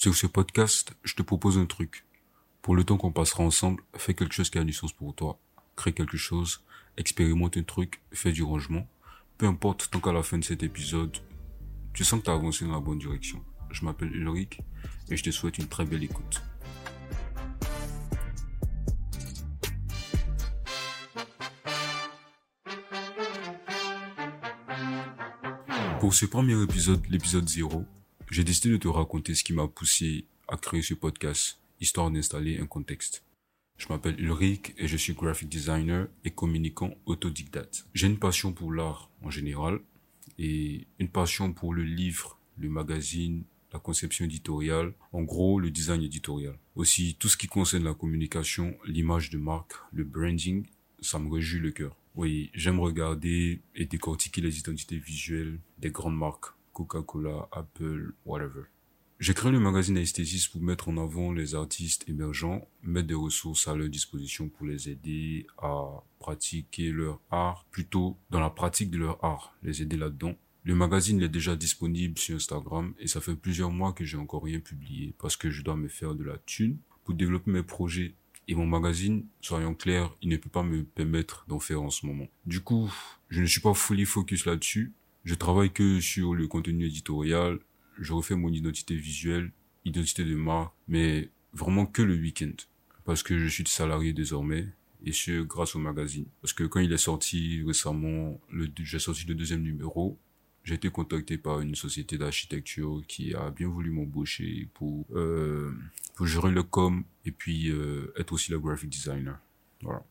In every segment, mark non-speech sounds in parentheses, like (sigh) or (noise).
Sur ce podcast, je te propose un truc. Pour le temps qu'on passera ensemble, fais quelque chose qui a du sens pour toi. Crée quelque chose, expérimente un truc, fais du rangement. Peu importe, tant qu'à la fin de cet épisode, tu sens que tu as avancé dans la bonne direction. Je m'appelle Ulrich et je te souhaite une très belle écoute. Pour ce premier épisode, l'épisode 0, j'ai décidé de te raconter ce qui m'a poussé à créer ce podcast, histoire d'installer un contexte. Je m'appelle Ulrich et je suis graphic designer et communicant autodidacte. J'ai une passion pour l'art en général et une passion pour le livre, le magazine, la conception éditoriale, en gros le design éditorial. Aussi tout ce qui concerne la communication, l'image de marque, le branding, ça me réjouit le cœur. Oui, j'aime regarder et décortiquer les identités visuelles des grandes marques, Coca-Cola, Apple, whatever. J'ai créé le magazine Aesthesis pour mettre en avant les artistes émergents, mettre des ressources à leur disposition pour les aider à pratiquer leur art, plutôt dans la pratique de leur art, les aider là-dedans. Le magazine est déjà disponible sur Instagram et ça fait plusieurs mois que j'ai encore rien publié parce que je dois me faire de la thune pour développer mes projets. Et mon magazine, soyons clairs, il ne peut pas me permettre d'en faire en ce moment. Du coup, je ne suis pas fully focus là-dessus. Je travaille que sur le contenu éditorial, je refais mon identité visuelle, identité de marque, mais vraiment que le week-end. Parce que je suis salarié désormais, et ce, grâce au magazine. Parce que quand il est sorti récemment, j'ai sorti le deuxième numéro, j'ai été contacté par une société d'architecture qui a bien voulu m'embaucher pour, euh, pour gérer le com et puis euh, être aussi le graphic designer. Voilà.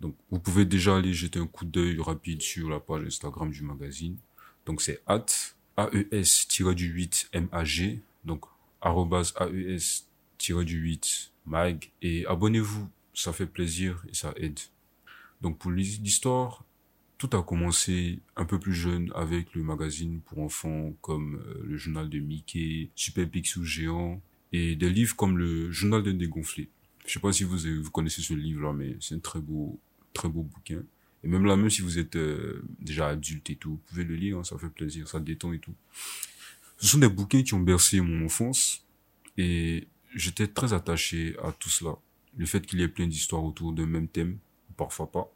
Donc, vous pouvez déjà aller jeter un coup d'œil rapide sur la page Instagram du magazine. Donc, c'est at AES-8MAG, donc arrobas AES-8 MAG, et abonnez-vous, ça fait plaisir et ça aide. Donc pour l'histoire, tout a commencé un peu plus jeune avec le magazine pour enfants comme euh, le journal de Mickey, Super Pixel Géant, et des livres comme le journal d'un dégonflé. Je sais pas si vous, vous connaissez ce livre-là, mais c'est un très beau, très beau bouquin. Et même là, même si vous êtes euh, déjà adulte et tout, vous pouvez le lire, hein, ça fait plaisir, ça détend et tout. Ce sont des bouquins qui ont bercé mon enfance et j'étais très attaché à tout cela. Le fait qu'il y ait plein d'histoires autour d'un même thème, parfois pas.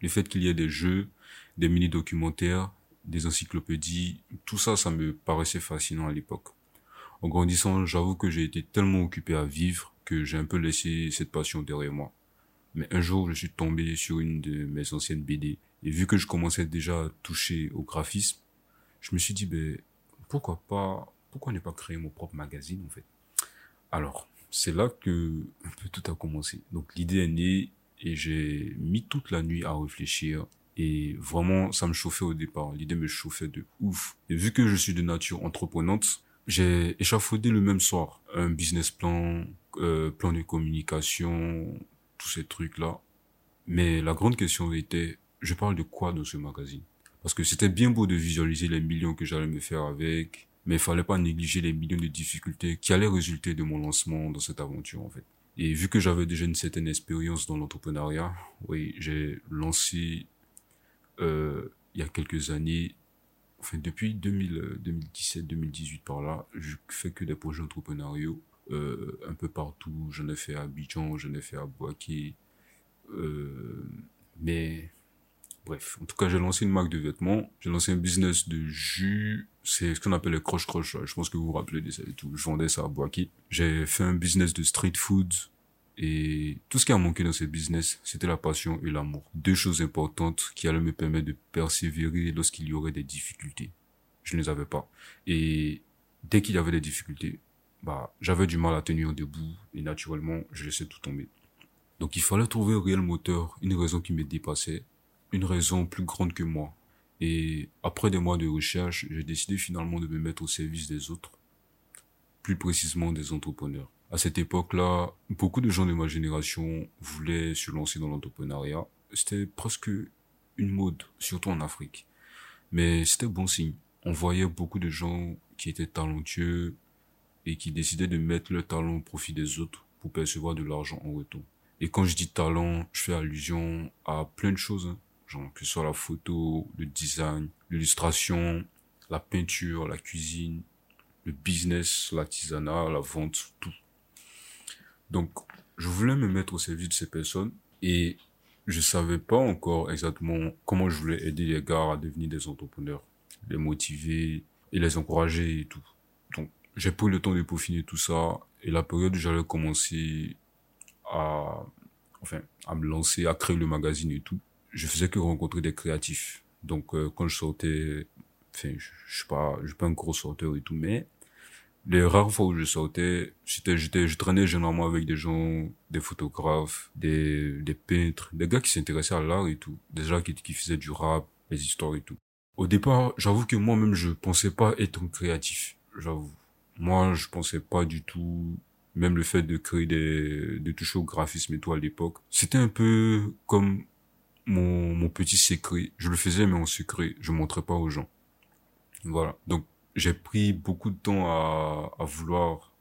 Le fait qu'il y ait des jeux, des mini-documentaires, des encyclopédies, tout ça, ça me paraissait fascinant à l'époque. En grandissant, j'avoue que j'ai été tellement occupé à vivre que j'ai un peu laissé cette passion derrière moi. Mais un jour, je suis tombé sur une de mes anciennes BD. Et vu que je commençais déjà à toucher au graphisme, je me suis dit, ben, pourquoi pas, pourquoi ne pas créer mon propre magazine, en fait? Alors, c'est là que tout a commencé. Donc, l'idée est née et j'ai mis toute la nuit à réfléchir. Et vraiment, ça me chauffait au départ. L'idée me chauffait de ouf. Et vu que je suis de nature entreprenante, j'ai échafaudé le même soir un business plan, euh, plan de communication, tous ces trucs-là. Mais la grande question était, je parle de quoi dans ce magazine? Parce que c'était bien beau de visualiser les millions que j'allais me faire avec, mais il fallait pas négliger les millions de difficultés qui allaient résulter de mon lancement dans cette aventure en fait. Et vu que j'avais déjà une certaine expérience dans l'entrepreneuriat, oui, j'ai lancé euh, il y a quelques années, enfin depuis 2017-2018 par là, je fais que des projets entrepreneuriaux euh, un peu partout. J'en ai fait à Abidjan, j'en ai fait à Boaké. Euh, mais bref, en tout cas, j'ai lancé une marque de vêtements. J'ai lancé un business de jus. C'est ce qu'on appelle le croche croche. Je pense que vous vous rappelez de ça et tout. Je vendais ça à Boaké. J'ai fait un business de street food. Et tout ce qui a manqué dans ce business, c'était la passion et l'amour. Deux choses importantes qui allaient me permettre de persévérer lorsqu'il y aurait des difficultés. Je ne les avais pas. Et dès qu'il y avait des difficultés, bah, j'avais du mal à tenir debout et naturellement, je laissais tout tomber. Donc il fallait trouver un réel moteur, une raison qui me dépassait, une raison plus grande que moi. Et après des mois de recherche, j'ai décidé finalement de me mettre au service des autres, plus précisément des entrepreneurs. À cette époque-là, beaucoup de gens de ma génération voulaient se lancer dans l'entrepreneuriat. C'était presque une mode, surtout en Afrique. Mais c'était bon signe. On voyait beaucoup de gens qui étaient talentueux, et qui décidaient de mettre leur talent au profit des autres pour percevoir de l'argent en retour. Et quand je dis talent, je fais allusion à plein de choses, hein. genre que ce soit la photo, le design, l'illustration, la peinture, la cuisine, le business, l'artisanat, la vente, tout. Donc, je voulais me mettre au service de ces personnes et je savais pas encore exactement comment je voulais aider les gars à devenir des entrepreneurs, les motiver et les encourager et tout. Donc, j'ai pris le temps de peaufiner tout ça et la période où j'allais commencer à, enfin, à me lancer, à créer le magazine et tout, je faisais que rencontrer des créatifs. Donc, euh, quand je sortais, enfin, je, je suis pas, je suis pas un gros sorteur et tout, mais les rares fois où je sortais, j'étais, j'étais, je traînais généralement avec des gens, des photographes, des, des peintres, des gars qui s'intéressaient à l'art et tout, des gens qui, qui faisaient du rap, les histoires et tout. Au départ, j'avoue que moi-même, je pensais pas être créatif. J'avoue. Moi, je pensais pas du tout, même le fait de créer des, de toucher au graphisme et tout à l'époque. C'était un peu comme mon, mon petit secret. Je le faisais, mais en secret. Je montrais pas aux gens. Voilà. Donc, j'ai pris beaucoup de temps à, à vouloir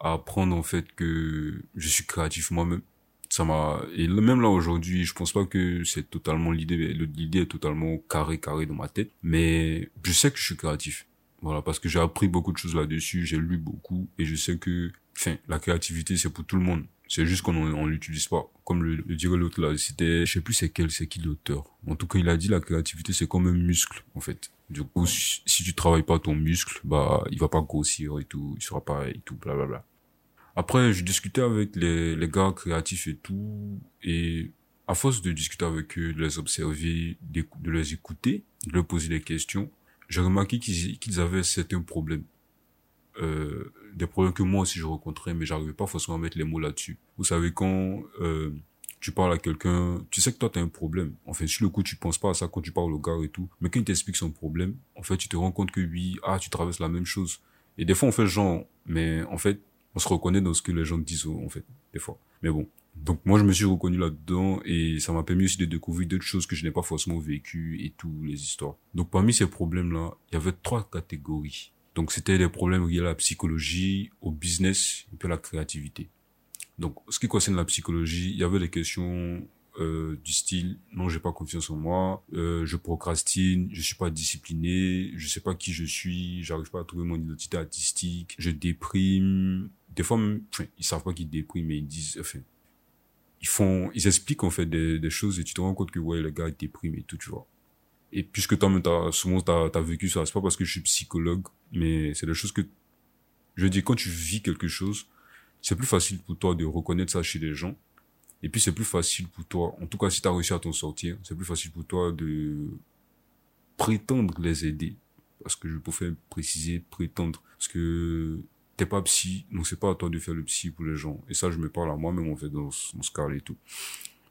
apprendre en fait que je suis créatif moi-même ça m'a et même là aujourd'hui je pense pas que c'est totalement l'idée l'idée est totalement carré carré dans ma tête mais je sais que je suis créatif voilà parce que j'ai appris beaucoup de choses là-dessus j'ai lu beaucoup et je sais que enfin la créativité c'est pour tout le monde c'est juste qu'on on, l'utilise pas. Comme le, le dirait l'autre là, c'était, je sais plus c'est quel, c'est qui l'auteur. En tout cas, il a dit la créativité c'est comme un muscle, en fait. Du coup, si, tu travailles pas ton muscle, bah, il va pas grossir et tout, il sera pas et tout, bla bla bla. Après, je discutais avec les, les gars créatifs et tout, et à force de discuter avec eux, de les observer, de, les écouter, de leur poser des questions, j'ai remarqué qu'ils avaient certains problèmes. Euh, des problèmes que moi aussi je rencontrais, mais j'arrivais pas forcément à mettre les mots là-dessus. Vous savez, quand euh, tu parles à quelqu'un, tu sais que toi, tu as un problème. En fait, sur le coup, tu penses pas à ça quand tu parles au gars et tout. Mais quand il t'explique son problème, en fait, tu te rends compte que oui, ah, tu traverses la même chose. Et des fois, on fait genre, mais en fait, on se reconnaît dans ce que les gens disent, en fait, des fois. Mais bon. Donc, moi, je me suis reconnu là-dedans et ça m'a permis aussi de découvrir d'autres choses que je n'ai pas forcément vécues et tout, les histoires. Donc, parmi ces problèmes-là, il y avait trois catégories. Donc c'était des problèmes liés à la psychologie, au business et puis à la créativité. Donc ce qui concerne la psychologie, il y avait des questions euh, du style non j'ai pas confiance en moi, euh, je procrastine, je suis pas discipliné, je sais pas qui je suis, j'arrive pas à trouver mon identité artistique, je déprime. Des fois, enfin, ils savent pas qu'ils dépriment, mais ils disent, enfin, ils font, ils expliquent en fait des, choses et tu te rends compte que ouais le gars déprime et tout, tu vois. Et puisque toi-même, t'as, souvent, t'as, as vécu ça, c'est pas parce que je suis psychologue, mais c'est des choses que, je dis, quand tu vis quelque chose, c'est plus facile pour toi de reconnaître ça chez les gens. Et puis, c'est plus facile pour toi, en tout cas, si t'as réussi à t'en sortir, c'est plus facile pour toi de prétendre les aider. Parce que je préfère préciser prétendre. Parce que t'es pas psy, donc c'est pas à toi de faire le psy pour les gens. Et ça, je me parle à moi-même, en fait, dans, dans ce cas et tout.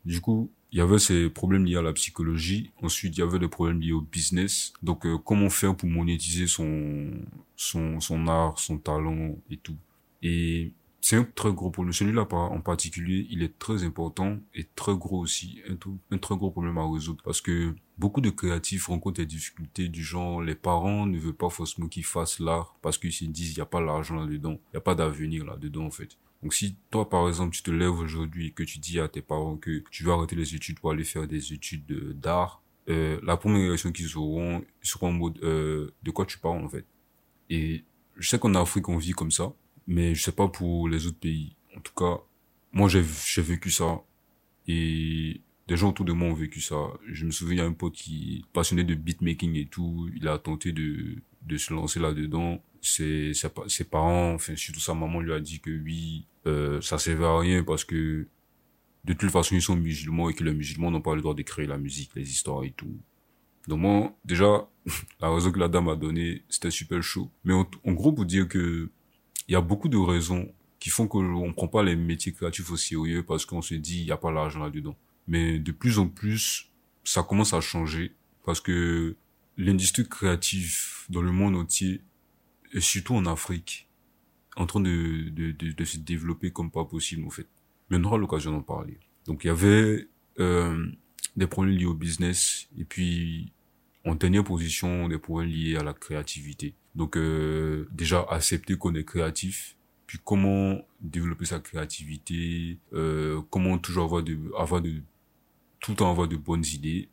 Du coup, il y avait ces problèmes liés à la psychologie. Ensuite, il y avait des problèmes liés au business. Donc, euh, comment faire pour monétiser son, son, son art, son talent et tout. Et c'est un très gros problème. Celui-là en particulier, il est très important et très gros aussi. Un, un très gros problème à résoudre parce que beaucoup de créatifs rencontrent des difficultés du genre les parents ne veulent pas forcément qu'ils fassent l'art parce qu'ils se disent il n'y a pas l'argent là-dedans, il n'y a pas d'avenir là-dedans en fait. Donc si toi par exemple tu te lèves aujourd'hui et que tu dis à tes parents que tu veux arrêter les études pour aller faire des études d'art, euh, la première réaction qu'ils auront ils seront en mode euh, de quoi tu parles en fait? Et je sais qu'en Afrique on vit comme ça, mais je sais pas pour les autres pays. En tout cas, moi j'ai j'ai vécu ça et des gens autour de moi ont vécu ça. Je me souviens, il y a un pote qui passionné de beatmaking et tout, il a tenté de de se lancer là-dedans. Ses, ses parents, enfin surtout sa maman lui a dit que oui, euh, ça servait à rien parce que de toute façon ils sont musulmans et que les musulmans n'ont pas le droit de créer la musique, les histoires et tout. Donc moi, déjà, (laughs) la raison que la dame a donnée, c'était super chaud. Mais en, gros, pour dire que il y a beaucoup de raisons qui font qu'on prend pas les métiers créatifs au sérieux parce qu'on se dit il y a pas l'argent là-dedans. Mais de plus en plus, ça commence à changer parce que l'industrie créative dans le monde entier, et surtout en Afrique, en train de, de, de, de, se développer comme pas possible en fait. Mais on aura l'occasion d'en parler. Donc il y avait euh, des problèmes liés au business et puis en dernière position des problèmes liés à la créativité. Donc euh, déjà accepter qu'on est créatif, puis comment développer sa créativité, euh, comment toujours avoir de avoir de tout le avoir de bonnes idées,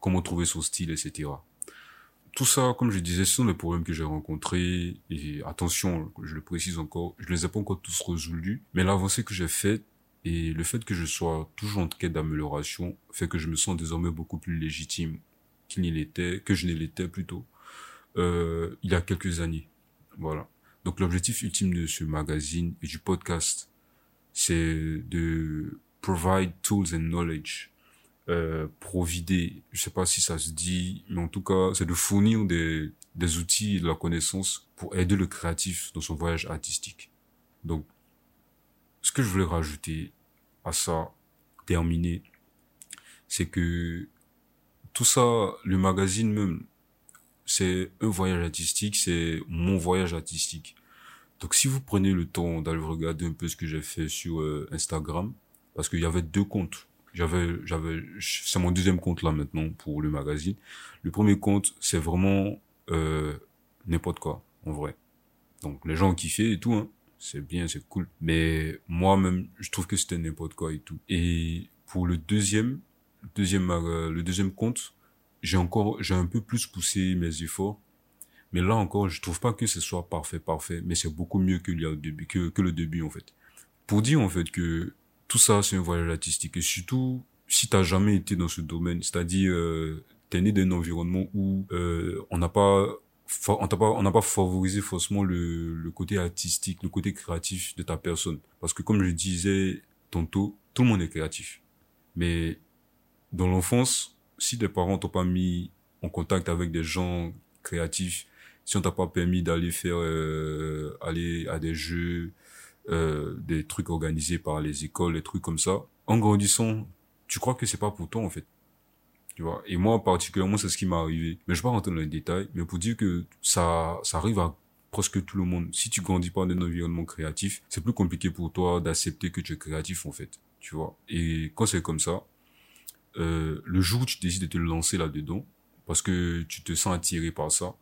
comment trouver son style, etc. tout ça, comme je disais, ce sont les problèmes que j'ai rencontrés. Et attention, je le précise encore, je les ai pas encore tous résolus. Mais l'avancée que j'ai faite et le fait que je sois toujours en quête d'amélioration fait que je me sens désormais beaucoup plus légitime qu'il n'y l'était, que je ne l'étais plutôt, euh, il y a quelques années. Voilà. Donc l'objectif ultime de ce magazine et du podcast, c'est de provide tools and knowledge euh, provider, je sais pas si ça se dit, mais en tout cas, c'est de fournir des, des outils de la connaissance pour aider le créatif dans son voyage artistique. Donc, ce que je voulais rajouter à ça, terminer, c'est que tout ça, le magazine même, c'est un voyage artistique, c'est mon voyage artistique. Donc si vous prenez le temps d'aller regarder un peu ce que j'ai fait sur euh, Instagram, parce qu'il y avait deux comptes, j'avais, j'avais, c'est mon deuxième compte là maintenant pour le magazine. Le premier compte, c'est vraiment euh, n'importe quoi, en vrai. Donc les gens ont kiffé et tout, hein. C'est bien, c'est cool. Mais moi-même, je trouve que c'était n'importe quoi et tout. Et pour le deuxième, deuxième, euh, le deuxième compte, j'ai encore, j'ai un peu plus poussé mes efforts. Mais là encore, je trouve pas que ce soit parfait, parfait, mais c'est beaucoup mieux que, le début, que, le début, en fait. Pour dire, en fait, que tout ça, c'est un voyage artistique. Et surtout, si t'as jamais été dans ce domaine, c'est-à-dire, euh, t'es né d'un environnement où euh, on n'a pas on n'a pas on n'a pas favorisé forcément le, le côté artistique le côté créatif de ta personne parce que comme je disais tantôt tout le monde est créatif mais dans l'enfance si tes parents t'ont pas mis en contact avec des gens créatifs si on t'a pas permis d'aller faire euh, aller à des jeux euh, des trucs organisés par les écoles, des trucs comme ça. En grandissant, tu crois que c'est pas pour toi en fait. Tu vois? Et moi particulièrement, c'est ce qui m'est arrivé. Mais je vais pas rentrer dans les détails, mais pour dire que ça, ça arrive à presque tout le monde. Si tu grandis pas dans un environnement créatif, c'est plus compliqué pour toi d'accepter que tu es créatif en fait. Tu vois? Et quand c'est comme ça, euh, le jour où tu décides de te lancer là-dedans, parce que tu te sens attiré par ça,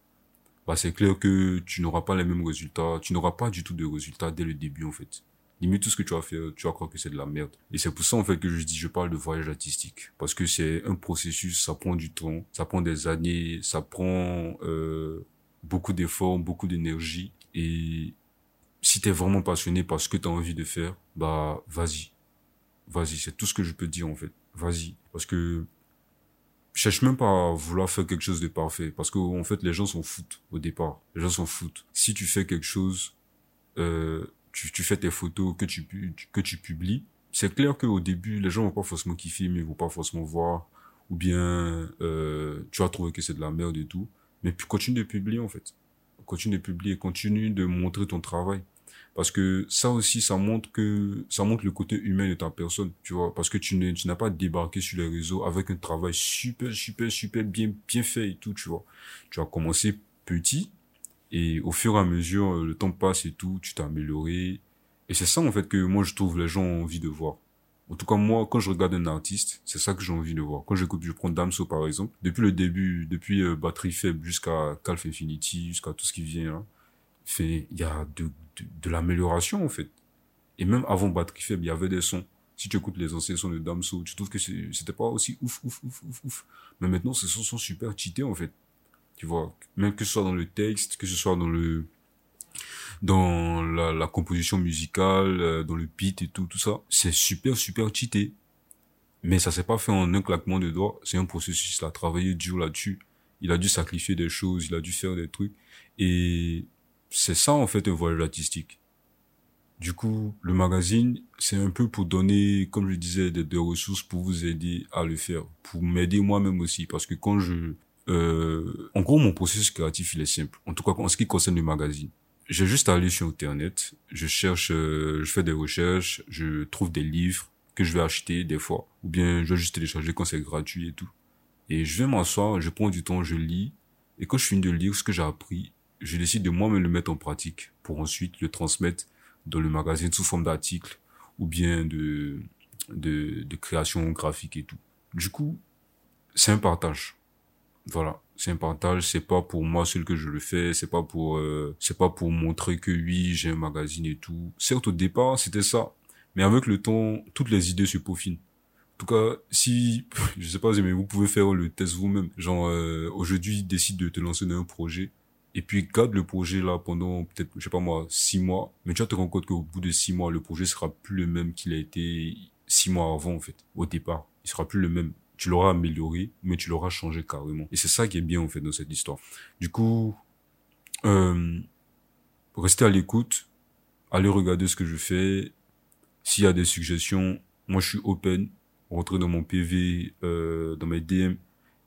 bah, c'est clair que tu n'auras pas les mêmes résultats, tu n'auras pas du tout de résultats dès le début, en fait. Limite, tout ce que tu vas faire, tu vas croire que c'est de la merde. Et c'est pour ça, en fait, que je dis, je parle de voyage artistique. Parce que c'est un processus, ça prend du temps, ça prend des années, ça prend, euh, beaucoup d'efforts, beaucoup d'énergie. Et si t'es vraiment passionné par ce que t'as envie de faire, bah, vas-y. Vas-y, c'est tout ce que je peux dire, en fait. Vas-y. Parce que, je cherche même pas à vouloir faire quelque chose de parfait. Parce que en fait les gens s'en foutent au départ. Les gens s'en foutent. Si tu fais quelque chose euh, tu, fais tes photos que tu que tu publies c'est clair qu'au début les gens vont pas forcément kiffer mais ils vont pas forcément voir. Ou bien euh, tu vas trouver que c'est de la merde et tout. Mais continue de publier en fait. Continue de publier. Continue de montrer ton travail parce que ça aussi ça montre que ça montre le côté humain de ta personne tu vois parce que tu n'es tu n'as pas débarqué sur les réseaux avec un travail super super super bien bien fait et tout tu vois tu as commencé petit et au fur et à mesure le temps passe et tout tu t'es amélioré et c'est ça en fait que moi je trouve les gens ont envie de voir en tout cas, moi, quand je regarde un artiste, c'est ça que j'ai envie de voir. Quand j'écoute, je prends Damso, par exemple. Depuis le début, depuis euh, Batterie Faible jusqu'à Calf Infinity, jusqu'à tout ce qui vient là, fait, il y a de, de, l'amélioration, en fait. Et même avant Batterie Faible, il y avait des sons. Si tu écoutes les anciens sons de Damso, tu trouves que c'était pas aussi ouf, ouf, ouf, ouf, ouf. Mais maintenant, ces sons sont super cheatés, en fait. Tu vois. Même que ce soit dans le texte, que ce soit dans le, dans la, la composition musicale, euh, dans le beat et tout, tout ça. C'est super, super cheaté. Mais ça s'est pas fait en un claquement de doigts. C'est un processus. Il a travaillé dur là-dessus. Il a dû sacrifier des choses. Il a dû faire des trucs. Et c'est ça en fait un voyage artistique. Du coup, le magazine, c'est un peu pour donner, comme je disais, des, ressources pour vous aider à le faire, pour m'aider moi-même aussi, parce que quand je, euh, en gros, mon processus créatif, il est simple. En tout cas, en ce qui concerne le magazine, j'ai juste à aller sur Internet, je cherche, euh, je fais des recherches, je trouve des livres que je vais acheter des fois, ou bien je vais juste télécharger quand c'est gratuit et tout. Et je vais m'asseoir, je prends du temps, je lis, et quand je finis de lire ce que j'ai appris, je décide de moi-même le mettre en pratique pour ensuite le transmettre dans le magazine sous forme d'article ou bien de, de, création graphique et tout. Du coup, c'est un partage. Voilà, c'est un partage, c'est pas pour moi seul que je le fais, c'est pas pour euh, c'est pas pour montrer que oui, j'ai un magazine et tout. Certes au départ, c'était ça, mais avec le temps, toutes les idées se peaufinent. tout cas, si, (laughs) je sais pas, mais vous pouvez faire le test vous-même. Genre, euh, aujourd'hui, décide de te lancer dans un projet. Et puis, garde le projet là pendant peut-être, je sais pas moi, six mois. Mais tu vas te rendre compte qu'au bout de six mois, le projet sera plus le même qu'il a été six mois avant, en fait, au départ. Il sera plus le même. Tu l'auras amélioré, mais tu l'auras changé carrément. Et c'est ça qui est bien, en fait, dans cette histoire. Du coup, euh, restez à l'écoute. Allez regarder ce que je fais. S'il y a des suggestions, moi, je suis open rentrez dans mon PV, euh, dans mes DM,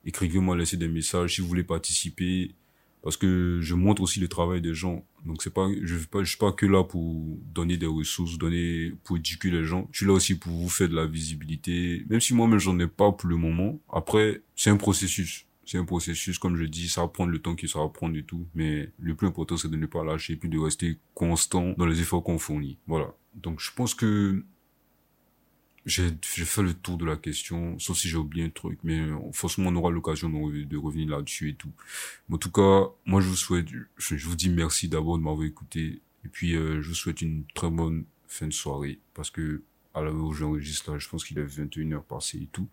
écrivez-moi, laissez des messages si vous voulez participer, parce que je montre aussi le travail des gens. Donc c'est pas, je ne pas, je suis pas que là pour donner des ressources, donner pour éduquer les gens. Je suis là aussi pour vous faire de la visibilité, même si moi-même j'en ai pas pour le moment. Après, c'est un processus. C'est un processus, comme je dis, ça va prendre le temps qu'il ça va prendre et tout. Mais le plus important, c'est de ne pas lâcher et puis de rester constant dans les efforts qu'on fournit. Voilà. Donc je pense que j'ai fait le tour de la question, sauf si j'ai oublié un truc, mais euh, forcément on aura l'occasion de, revenir là-dessus et tout. Mais en tout cas, moi je vous souhaite, je, vous dis merci d'abord de m'avoir écouté, et puis euh, je vous souhaite une très bonne fin de soirée, parce que à l'heure où j'enregistre là, je pense qu'il est 21h passé et tout.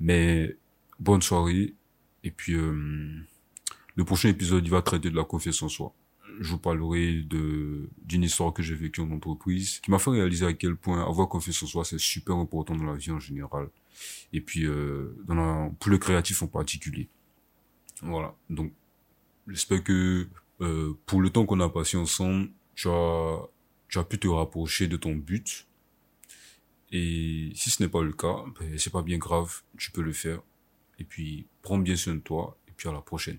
Mais bonne soirée, et puis euh, le prochain épisode il va traiter de la confiance en soi je vous parlerai de d'une histoire que j'ai vécue en entreprise qui m'a fait réaliser à quel point avoir confiance en soi c'est super important dans la vie en général. Et puis euh, dans la, pour le créatif en particulier. Voilà. Donc j'espère que euh, pour le temps qu'on a passé ensemble tu as tu as pu te rapprocher de ton but. Et si ce n'est pas le cas ben, c'est pas bien grave. Tu peux le faire. Et puis prends bien soin de toi. Et puis à la prochaine